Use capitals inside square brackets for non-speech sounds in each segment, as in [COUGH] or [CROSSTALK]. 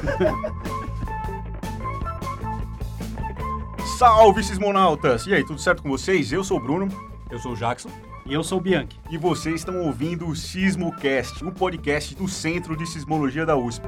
[LAUGHS] Salve, sismonautas! E aí, tudo certo com vocês? Eu sou o Bruno. Eu sou o Jackson. E eu sou o Bianchi. E vocês estão ouvindo o Sismocast, o podcast do Centro de Sismologia da USP.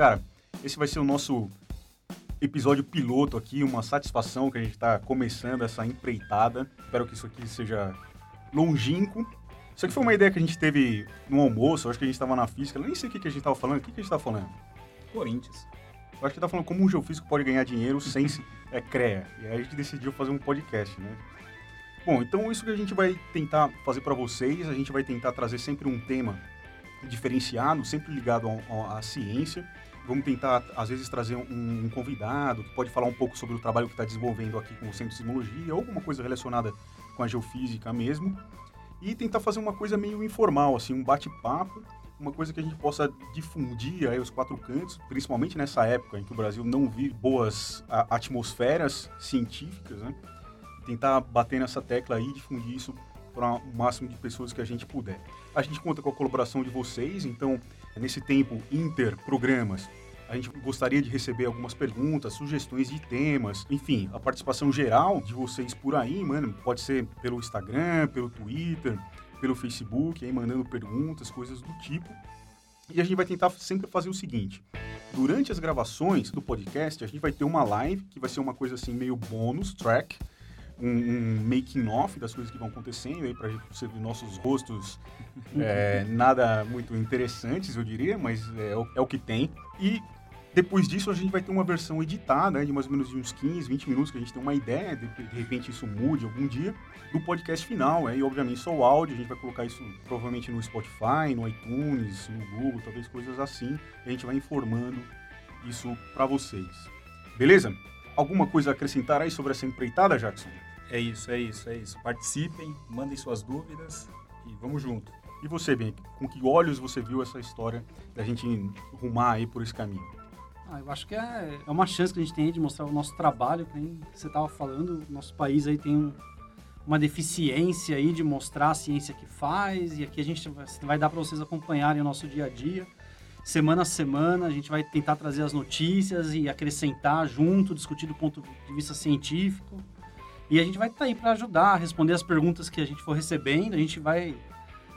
Cara, esse vai ser o nosso episódio piloto aqui, uma satisfação que a gente está começando essa empreitada. Espero que isso aqui seja longínquo. Isso aqui foi uma ideia que a gente teve no almoço, eu acho que a gente estava na física, eu nem sei o que, que a gente estava falando. O que, que a gente estava falando? Corinthians. Eu acho que tá falando como um geofísico pode ganhar dinheiro sem se- é, CREA. E aí a gente decidiu fazer um podcast, né? Bom, então isso que a gente vai tentar fazer para vocês, a gente vai tentar trazer sempre um tema diferenciado, sempre ligado à ciência. Vamos tentar, às vezes, trazer um, um convidado que pode falar um pouco sobre o trabalho que está desenvolvendo aqui com o Centro de Sismologia, ou alguma coisa relacionada com a geofísica mesmo. E tentar fazer uma coisa meio informal, assim, um bate-papo, uma coisa que a gente possa difundir aí os quatro cantos, principalmente nessa época em que o Brasil não vive boas atmosferas científicas, né? Tentar bater nessa tecla aí e difundir isso para o máximo de pessoas que a gente puder. A gente conta com a colaboração de vocês, então, nesse tempo inter-programas, a gente gostaria de receber algumas perguntas, sugestões de temas, enfim, a participação geral de vocês por aí, mano, pode ser pelo Instagram, pelo Twitter, pelo Facebook, aí mandando perguntas, coisas do tipo. E a gente vai tentar sempre fazer o seguinte: durante as gravações do podcast, a gente vai ter uma live que vai ser uma coisa assim meio bônus track, um, um making off das coisas que vão acontecendo aí para você ver nossos rostos é, [LAUGHS] nada muito interessantes, eu diria, mas é, é o que tem. E depois disso a gente vai ter uma versão editada, né, de mais ou menos de uns 15, 20 minutos, que a gente tem uma ideia, de, de repente isso mude algum dia, do podcast final. Aí, obviamente, só o áudio, a gente vai colocar isso provavelmente no Spotify, no iTunes, no Google, talvez coisas assim. E a gente vai informando isso para vocês. Beleza? Alguma coisa a acrescentar aí sobre essa empreitada, Jackson? É isso, é isso, é isso. Participem, mandem suas dúvidas e vamos junto. E você, bem, com que olhos você viu essa história da gente rumar aí por esse caminho? Ah, eu acho que é, é uma chance que a gente tem de mostrar o nosso trabalho, que nem você estava falando, o nosso país aí tem um- uma deficiência aí de mostrar a ciência que faz, e aqui a gente vai, dar para vocês acompanharem o nosso dia a dia. Semana a semana, a gente vai tentar trazer as notícias e acrescentar junto, discutir do ponto de vista científico. E a gente vai estar aí para ajudar, responder as perguntas que a gente for recebendo, a gente vai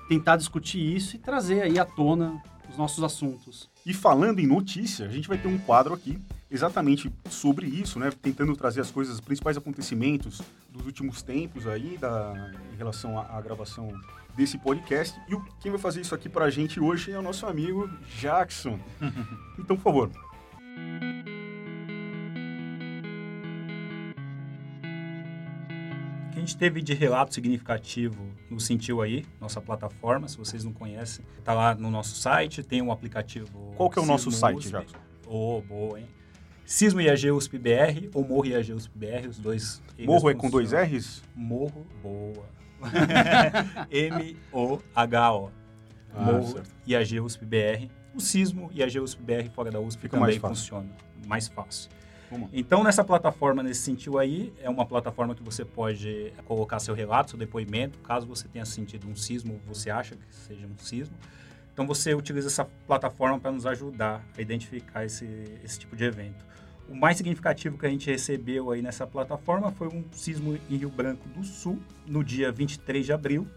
tentar discutir isso e trazer aí à tona os nossos assuntos. E falando em notícia, a gente vai ter um quadro aqui exatamente sobre isso, né? Tentando trazer as coisas, os principais acontecimentos dos últimos tempos aí da, em relação à, à gravação desse podcast. E o, quem vai fazer isso aqui pra gente hoje é o nosso amigo Jackson. [LAUGHS] então, por favor. Gente teve de relato significativo no Sentiu aí, nossa plataforma, se vocês não conhecem, tá lá no nosso site, tem um aplicativo. Qual que é o nosso Sismo site, USP. Jackson? Ô, boa, hein? Sismo IAG USP BR ou Morro IAG USP BR, os dois. Morro é com dois. R's? Morro, boa. [LAUGHS] M-O-H-O. Ah, Morro certo. IAG USP BR. O Sismo IAG USP BR fora da USP Fica também funciona. Mais fácil. Então, nessa plataforma, nesse sentido aí, é uma plataforma que você pode colocar seu relato, seu depoimento, caso você tenha sentido um sismo, você acha que seja um sismo. Então, você utiliza essa plataforma para nos ajudar a identificar esse, esse tipo de evento. O mais significativo que a gente recebeu aí nessa plataforma foi um sismo em Rio Branco do Sul, no dia 23 de abril.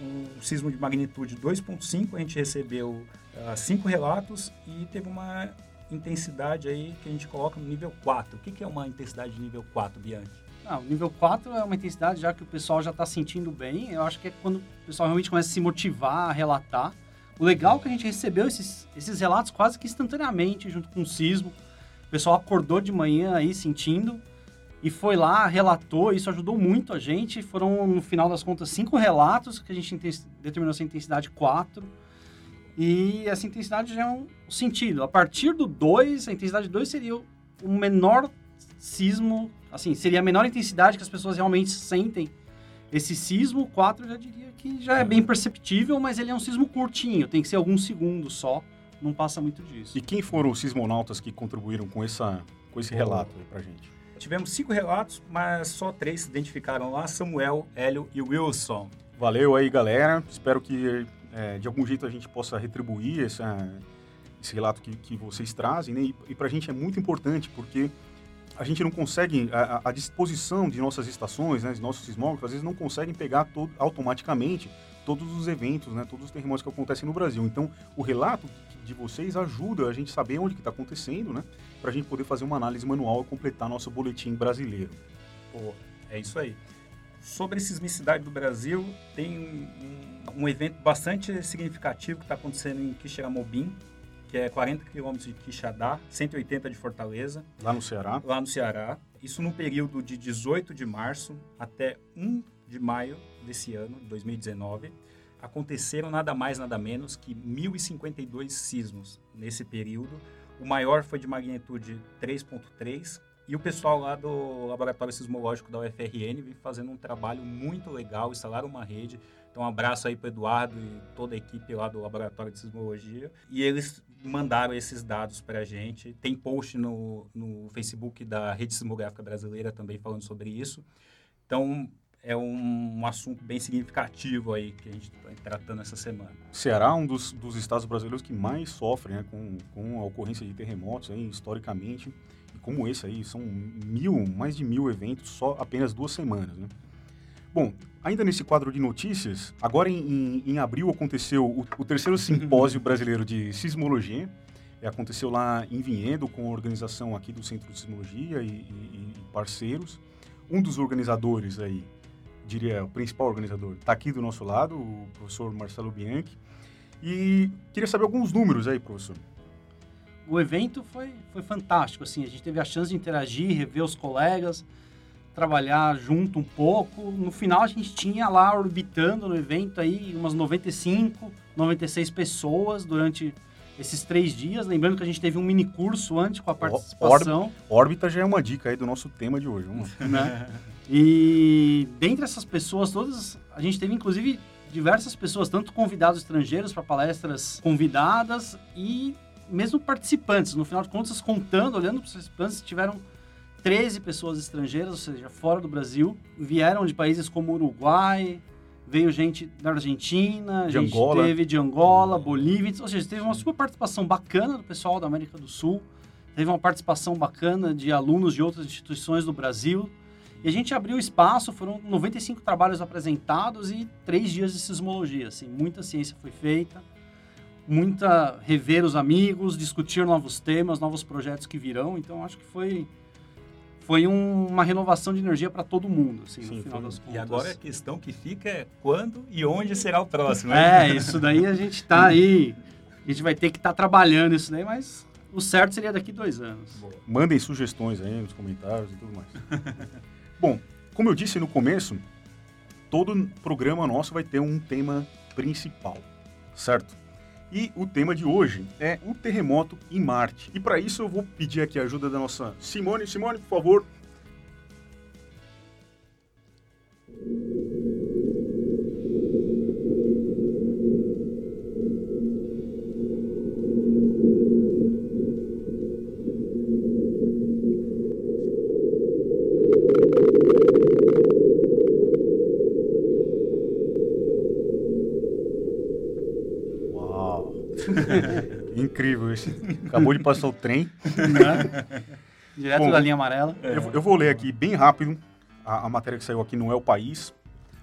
Um sismo de magnitude 2.5, a gente recebeu ah, cinco relatos e teve uma intensidade aí que a gente coloca no nível 4. O que, que é uma intensidade de nível 4, Bianchi? Ah, o nível 4 é uma intensidade já que o pessoal já está sentindo bem. Eu acho que é quando o pessoal realmente começa a se motivar a relatar. O legal é que a gente recebeu esses, esses relatos quase que instantaneamente, junto com o sismo. O pessoal acordou de manhã aí sentindo e foi lá, relatou. Isso ajudou muito a gente. Foram, no final das contas, cinco relatos que a gente determinou essa intensidade 4. E essa intensidade já é um sentido. A partir do 2, a intensidade 2 seria o menor sismo, assim, seria a menor intensidade que as pessoas realmente sentem Esse sismo 4 eu já diria que já é bem perceptível, mas ele é um sismo curtinho, tem que ser alguns segundos só, não passa muito disso. E quem foram os sismonautas que contribuíram com, essa, com esse relato aí pra gente? Tivemos cinco relatos, mas só três se identificaram lá: Samuel, Hélio e Wilson. Valeu aí, galera. Espero que é, de algum jeito a gente possa retribuir essa, esse relato que, que vocês trazem, né? E, e para a gente é muito importante, porque a gente não consegue, a, a disposição de nossas estações, né, de nossos sismógrafos, às vezes não conseguem pegar todo, automaticamente todos os eventos, né, todos os terremotos que acontecem no Brasil. Então, o relato de vocês ajuda a gente saber onde que está acontecendo, né, para a gente poder fazer uma análise manual e completar nosso boletim brasileiro. Pô, é isso aí. Sobre a sismicidade do Brasil, tem um, um evento bastante significativo que está acontecendo em Quixeramobim, que é 40 quilômetros de Quixadá, 180 de Fortaleza. Lá no Ceará? Lá no Ceará. Isso no período de 18 de março até 1 de maio desse ano, 2019. Aconteceram nada mais, nada menos que 1.052 sismos nesse período. O maior foi de magnitude 3.3 e o pessoal lá do Laboratório Sismológico da UFRN vem fazendo um trabalho muito legal, instalaram uma rede. Então, um abraço aí para Eduardo e toda a equipe lá do Laboratório de Sismologia. E eles mandaram esses dados para a gente. Tem post no, no Facebook da Rede Sismográfica Brasileira também falando sobre isso. Então, é um, um assunto bem significativo aí que a gente está tratando essa semana. Ceará é um dos, dos estados brasileiros que mais sofrem né, com, com a ocorrência de terremotos, aí, historicamente. Como esse aí, são mil, mais de mil eventos só apenas duas semanas. Né? Bom, ainda nesse quadro de notícias, agora em, em, em abril aconteceu o, o terceiro [LAUGHS] simpósio brasileiro de sismologia. É, aconteceu lá em Vinhedo, com a organização aqui do Centro de Sismologia e, e, e parceiros. Um dos organizadores aí, diria o principal organizador, está aqui do nosso lado, o professor Marcelo Bianchi. E queria saber alguns números aí, professor. O evento foi, foi fantástico, assim, a gente teve a chance de interagir, rever os colegas, trabalhar junto um pouco. No final a gente tinha lá orbitando no evento aí umas 95, 96 pessoas durante esses três dias. Lembrando que a gente teve um mini curso antes com a participação. Órbita já é uma dica aí do nosso tema de hoje. Né? E dentre essas pessoas todas, a gente teve inclusive diversas pessoas, tanto convidados estrangeiros para palestras convidadas e mesmo participantes. No final de contas, contando, olhando para os participantes, tiveram 13 pessoas estrangeiras, ou seja, fora do Brasil. Vieram de países como Uruguai, veio gente da Argentina, de gente Angola. teve de Angola, Bolívia, ou seja, teve uma super participação bacana do pessoal da América do Sul, teve uma participação bacana de alunos de outras instituições do Brasil. E a gente abriu espaço, foram 95 trabalhos apresentados e três dias de sismologia. Assim, muita ciência foi feita, muita rever os amigos, discutir novos temas, novos projetos que virão. Então, acho que foi foi um, uma renovação de energia para todo mundo, assim, Sim, no final das contas. E agora a questão que fica é quando e onde será o próximo. Né? É, isso daí a gente está [LAUGHS] aí, a gente vai ter que estar tá trabalhando isso daí, mas o certo seria daqui dois anos. Boa. Mandem sugestões aí nos comentários e tudo mais. [LAUGHS] Bom, como eu disse no começo, todo programa nosso vai ter um tema principal, certo? E o tema de hoje é o terremoto em Marte. E para isso eu vou pedir aqui a ajuda da nossa Simone. Simone, por favor. Isso. Acabou de passar o trem. Né? [LAUGHS] Direto Bom, da linha amarela. Eu, eu, vou ler aqui bem rápido a, a, matéria que saiu aqui no É o País.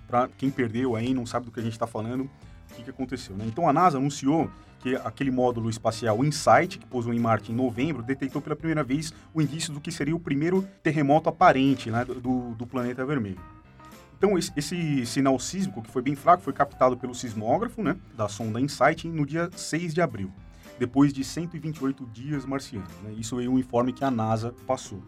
Para quem perdeu aí, não sabe do que a gente está falando, o que, que aconteceu. Né? Então a NASA anunciou que aquele módulo espacial InSight, que pousou em Marte em novembro, detectou pela primeira vez o indício do que seria o primeiro terremoto aparente né, do, do planeta vermelho. Então, esse, esse, sinal sísmico, que foi bem fraco, foi captado pelo sismógrafo né, da sonda InSight no dia 6 de abril depois de 128 dias marcianos. Né? Isso é um informe que a NASA passou.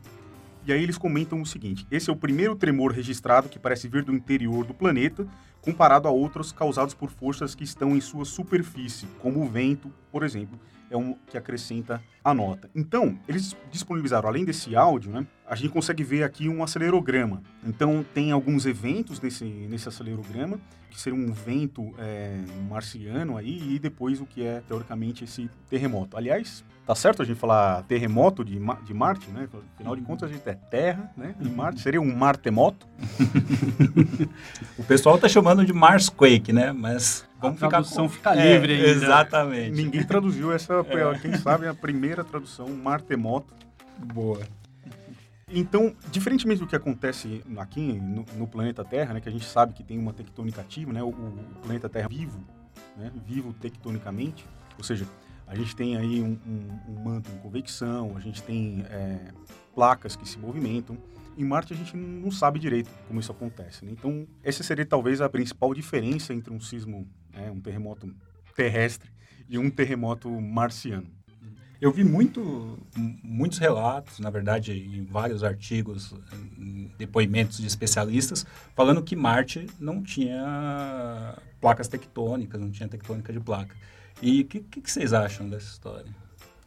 E aí eles comentam o seguinte: esse é o primeiro tremor registrado que parece vir do interior do planeta, comparado a outros causados por forças que estão em sua superfície, como o vento, por exemplo. É um que acrescenta a nota. Então, eles disponibilizaram, além desse áudio, né, a gente consegue ver aqui um acelerograma. Então, tem alguns eventos nesse, nesse acelerograma, que seria um vento é, marciano aí, e depois o que é, teoricamente, esse terremoto. Aliás, tá certo a gente falar terremoto de, de Marte, né? Afinal de uhum. contas, a gente é Terra, né? E Marte seria um martemoto. [LAUGHS] o pessoal tá chamando de Marsquake, né? Mas vamos a tradução ficar com... fica é, livre é, Exatamente. Ninguém traduziu essa, [LAUGHS] é. quem sabe, a primeira tradução, martemoto. Boa. Então, diferentemente do que acontece aqui no, no, planeta Terra, né, que a gente sabe que tem uma tectônica ativa, né, o, o planeta Terra vivo, né, vivo tectonicamente, ou seja, a gente tem aí um, um, um manto em convecção, a gente tem é, placas que se movimentam. Em Marte a gente não sabe direito como isso acontece. Né? Então, essa seria talvez a principal diferença entre um sismo, né, um terremoto terrestre e um terremoto marciano. Eu vi muito, muitos relatos, na verdade, em vários artigos, depoimentos de especialistas, falando que Marte não tinha placas tectônicas, não tinha tectônica de placa. E o que, que, que, vocês acham dessa história?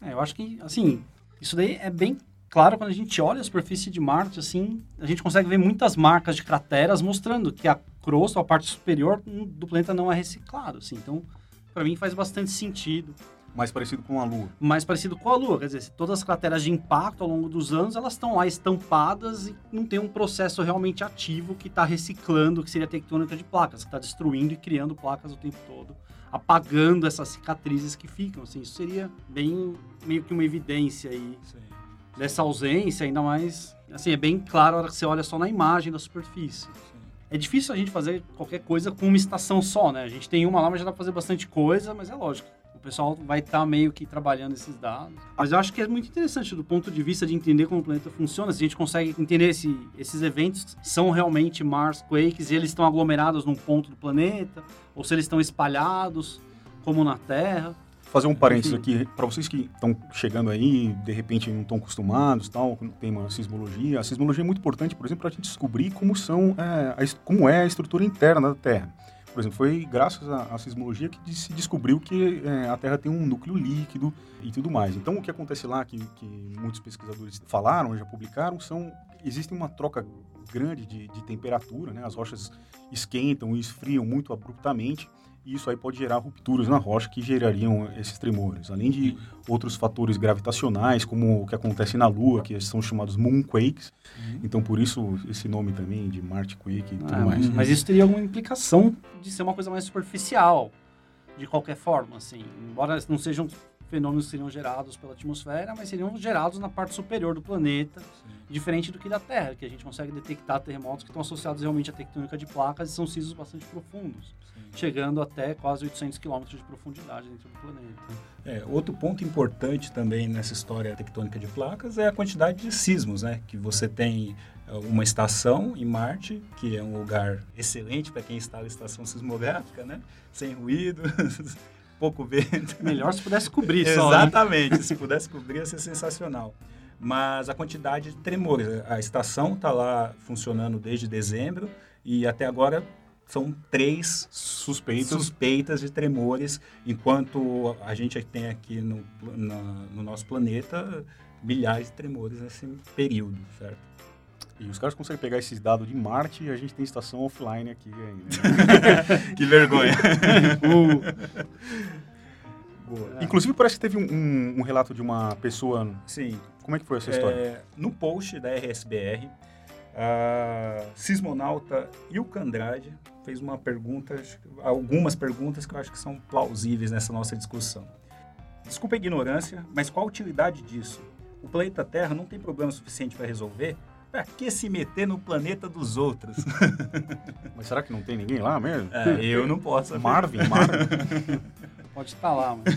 É, eu acho que, assim, isso daí é bem claro quando a gente olha a superfície de Marte, assim, a gente consegue ver muitas marcas de crateras mostrando que a crosta, a parte superior do planeta não é reciclado, assim. Então, para mim faz bastante sentido. Mais parecido com a Lua. Mais parecido com a Lua. Quer dizer, todas as crateras de impacto ao longo dos anos, elas estão lá estampadas e não tem um processo realmente ativo que está reciclando, que seria a tectônica de placas, que está destruindo e criando placas o tempo todo, apagando essas cicatrizes que ficam. Assim, isso seria bem meio que uma evidência aí Sim. dessa ausência, ainda mais... Assim, é bem claro a hora que você olha só na imagem da superfície. Sim. É difícil a gente fazer qualquer coisa com uma estação só, né? A gente tem uma lá, mas já dá pra fazer bastante coisa, mas é lógico pessoal vai estar tá meio que trabalhando esses dados. Mas eu acho que é muito interessante do ponto de vista de entender como o planeta funciona. Se a gente consegue entender se esses eventos são realmente Mars Quakes e eles estão aglomerados num ponto do planeta, ou se eles estão espalhados, como na Terra fazer um parênteses aqui para vocês que estão chegando aí, de repente não estão acostumados, tal, tem uma sismologia. A sismologia é muito importante, por exemplo, para a gente descobrir como são, é, a, como é a estrutura interna da Terra. Por exemplo, foi graças à, sismologia que se descobriu que é, a Terra tem um núcleo líquido e tudo mais. Então, o que acontece lá, que, que muitos pesquisadores falaram, já publicaram, são existe uma troca grande de, de temperatura, né? As rochas esquentam e esfriam muito abruptamente e isso aí pode gerar rupturas na rocha que gerariam esses tremores, além de outros fatores gravitacionais, como o que acontece na Lua, que são chamados moonquakes. Uhum. Então, por isso, esse nome também de Marte Quake e tudo ah, mais. Mas isso teria alguma implicação de ser uma coisa mais superficial, de qualquer forma, assim. Embora não sejam fenômenos seriam gerados pela atmosfera, mas seriam gerados na parte superior do planeta, Sim. diferente do que da Terra, que a gente consegue detectar terremotos que estão associados realmente à tectônica de placas e são sismos bastante profundos, Sim. chegando até quase 800 quilômetros de profundidade dentro do planeta. É, outro ponto importante também nessa história tectônica de placas é a quantidade de sismos, né? Que você tem é, uma estação em Marte, que é um lugar excelente para quem instala estação sismográfica, né? Sem ruído, [LAUGHS] pouco vento. Melhor se pudesse cobrir só. Né? Exatamente, né? se pudesse cobrir ia ser sensacional. Mas a quantidade de tremores, a estação está lá funcionando desde dezembro e até agora são três suspeitas, suspeitas de tremores, enquanto a gente tem aqui no, na, no nosso planeta milhares de tremores nesse período, certo? E os caras conseguem pegar esses dados de Marte e a gente tem estação offline aqui ainda. Né? [LAUGHS] que vergonha. [LAUGHS] uh. Inclusive, parece que teve um, um, um, relato de uma pessoa. Sim. Como é que foi essa história? É, no post da RSBR, a sismonauta Ilka Andrade fez uma pergunta, algumas perguntas que eu acho que são plausíveis nessa nossa discussão. Desculpa a ignorância, mas qual a utilidade disso? O planeta Terra não tem problema suficiente para resolver? Pra que se meter no planeta dos outros? [LAUGHS] Mas será que não tem ninguém lá mesmo? É, eu não posso. Marvin, Marvin. [LAUGHS] Pode estar lá, mas...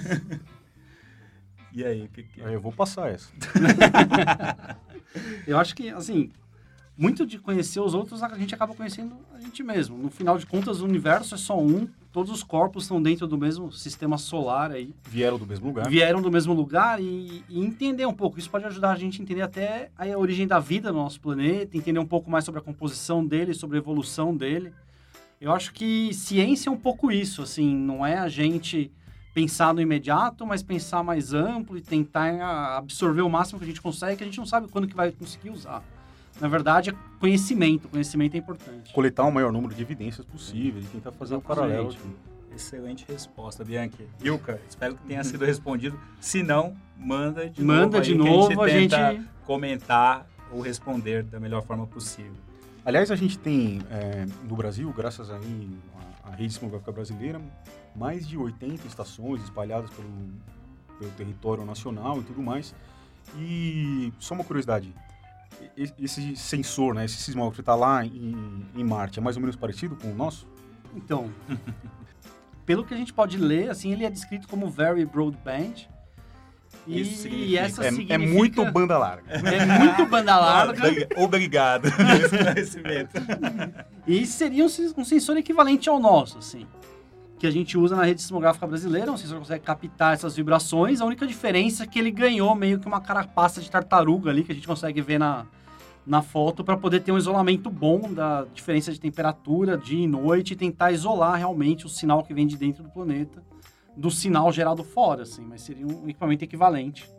E aí, o que, que é? Eu vou passar essa. [LAUGHS] eu acho que, assim, muito de conhecer os outros, a gente acaba conhecendo a gente mesmo. No final de contas, o universo é só um, todos os corpos estão dentro do mesmo sistema solar aí. Vieram do mesmo lugar. Vieram do mesmo lugar e, e, entender um pouco. Isso pode ajudar a gente a entender até a origem da vida no nosso planeta, entender um pouco mais sobre a composição dele, sobre a evolução dele. Eu acho que ciência é um pouco isso, assim, não é a gente pensar no imediato, mas pensar mais amplo e tentar ah, absorver o máximo que a gente consegue, que a gente não sabe quando que vai conseguir usar. Na verdade, é conhecimento. Conhecimento é importante. Coletar o maior número de evidências possível e tentar fazer o paralelo. Exatamente. Excelente resposta, Bianchi. Ilka, espero que tenha sido respondido. Se não, manda de Manda novo. de aí que novo, a a gente, gente- tenta comentar ou responder da melhor forma possível. Aliás, a gente tem é, no Brasil, graças aí à, à rede sismográfica brasileira, mais de 80 estações espalhadas pelo, pelo território nacional e tudo mais. E só uma curiosidade, esse sensor, né, esse sismógrafo que está lá em, em Marte, é mais ou menos parecido com o nosso? Então, [LAUGHS] pelo que a gente pode ler, assim, ele é descrito como very broadband. E, Isso significa- e essa É, é muito banda larga. é muito banda [LAUGHS] larga. Obrigado [LAUGHS] pelo esclarecimento. E seria um, um sensor equivalente ao nosso, assim. Que a gente usa na rede sismográfica brasileira. Um sensor consegue captar essas vibrações. A única diferença é que ele ganhou meio que uma carapaça de tartaruga ali, que a gente consegue ver na, na foto, para poder ter um isolamento bom da diferença de temperatura dia e noite e tentar isolar realmente o sinal que vem de dentro do planeta do sinal gerado fora, assim. Mas seria um equipamento equivalente.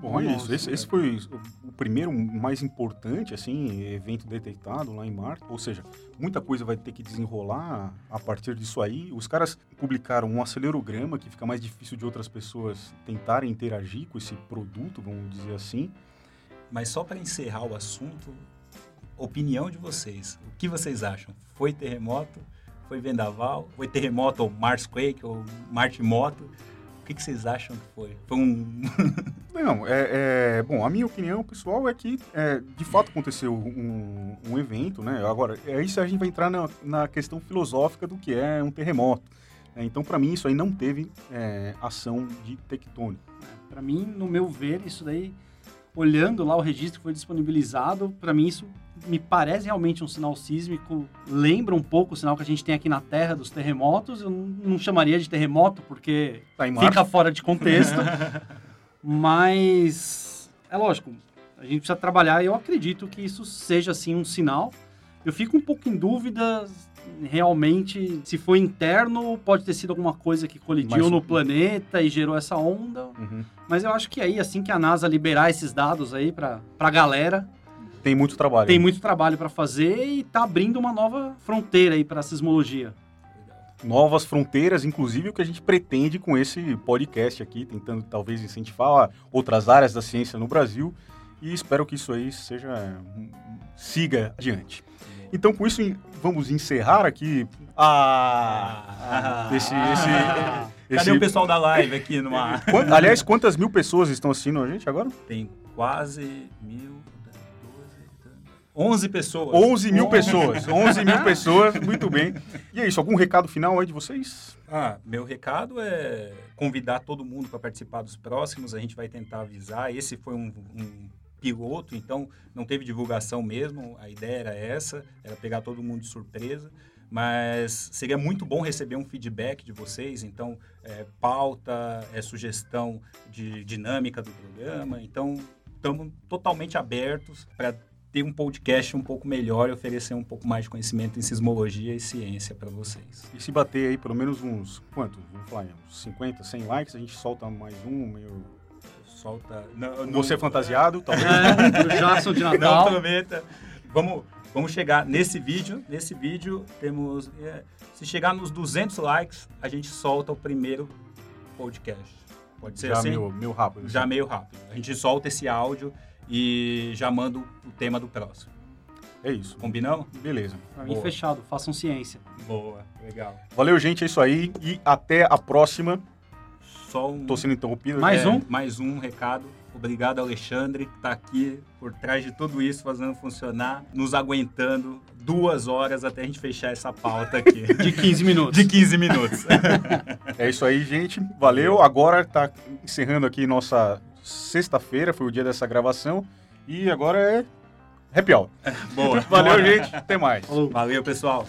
Bom, é isso. Esse, esse foi o, primeiro mais importante, assim, evento detectado lá em Marte. Ou seja, muita coisa vai ter que desenrolar a partir disso aí. Os caras publicaram um acelerograma que fica mais difícil de outras pessoas tentarem interagir com esse produto, vamos dizer assim. Mas só para encerrar o assunto, opinião de vocês. O que vocês acham? Foi terremoto? Foi vendaval? Foi terremoto ou Marsquake ou Martimoto? O que, que vocês acham que foi? Foi um... [LAUGHS] Não, é, é- bom, a minha opinião pessoal é que é, de fato aconteceu um, um evento, né? Agora, é isso a gente vai entrar na, na questão filosófica do que é um terremoto. né? então, para mim, isso aí não teve é, ação de tectônica. Para mim, no meu ver, isso daí, olhando lá o registro que foi disponibilizado, para mim isso me parece realmente um sinal sísmico, lembra um pouco o sinal que a gente tem aqui na Terra dos terremotos. Eu não chamaria de terremoto porque Tá fica fora de contexto, [LAUGHS] mas é lógico, a gente precisa trabalhar e eu acredito que isso seja assim um sinal. Eu fico um pouco em dúvida realmente se foi interno, pode ter sido alguma coisa que colidiu Mas- no planeta e gerou essa onda. Uhum. Mas eu acho que aí, assim que a NASA liberar esses dados aí pra, pra galera, Tem muito trabalho. tem muito trabalho pra fazer e tá abrindo uma nova fronteira aí pra sismologia. Novas fronteiras, inclusive o que a gente pretende com esse podcast aqui, tentando talvez incentivar outras áreas da ciência no Brasil. E espero que isso aí seja siga adiante. Então, com isso, vamos encerrar aqui Ah, esse, esse, [LAUGHS] Cadê esse- o pessoal da live aqui no ar? Aliás, quantas mil pessoas estão assistindo a gente agora? Tem quase mil, 12, 11 pessoas. 11 mil pessoas. 11 mil [LAUGHS] pessoas, muito bem. E é isso, algum recado final aí de vocês? Ah, meu recado é convidar todo mundo para participar dos próximos. A gente vai tentar avisar. Esse foi um, um piloto, então não teve divulgação mesmo. A ideia era essa, era pegar todo mundo de surpresa. Mas seria muito bom receber um feedback de vocês. Então, é, pauta, é, sugestão de dinâmica do programa. Então, estamos totalmente abertos para ter um podcast um pouco melhor e oferecer um pouco mais de conhecimento em sismologia e ciência para vocês. E se bater aí pelo menos uns, quanto? Vamos falar, uns 50, 100 likes, a gente solta mais um, meio... Solta. Não, não- Você é fantasiado, talvez. É, Jackson de [LAUGHS] Não Natal. prometa. Vamos, vamos chegar nesse vídeo. Nesse vídeo temos. é, se chegar nos 200 likes, a gente solta o primeiro podcast. Pode ser já assim? meio, meio rápido. Já assim. meio rápido. A gente solta esse áudio e já manda o tema do próximo. É isso. Combinamos? Beleza. Pra mim, Boa. fechado. Façam ciência. Boa, legal. Valeu, gente, é isso aí. E até a próxima. Só um. Tô sendo interrompido. Mais É, um? Mais um recado. Obrigado, Alexandre, que está aqui por trás de tudo isso, fazendo funcionar, nos aguentando duas horas até a gente fechar essa pauta aqui. [LAUGHS] De 15 minutos. De 15 minutos. [LAUGHS] É isso aí, gente. Valeu. Agora tá encerrando aqui nossa sexta-feira, foi o dia dessa gravação. E agora é happy hour. Boa. [LAUGHS] Valeu, gente. Até mais. Valeu, pessoal.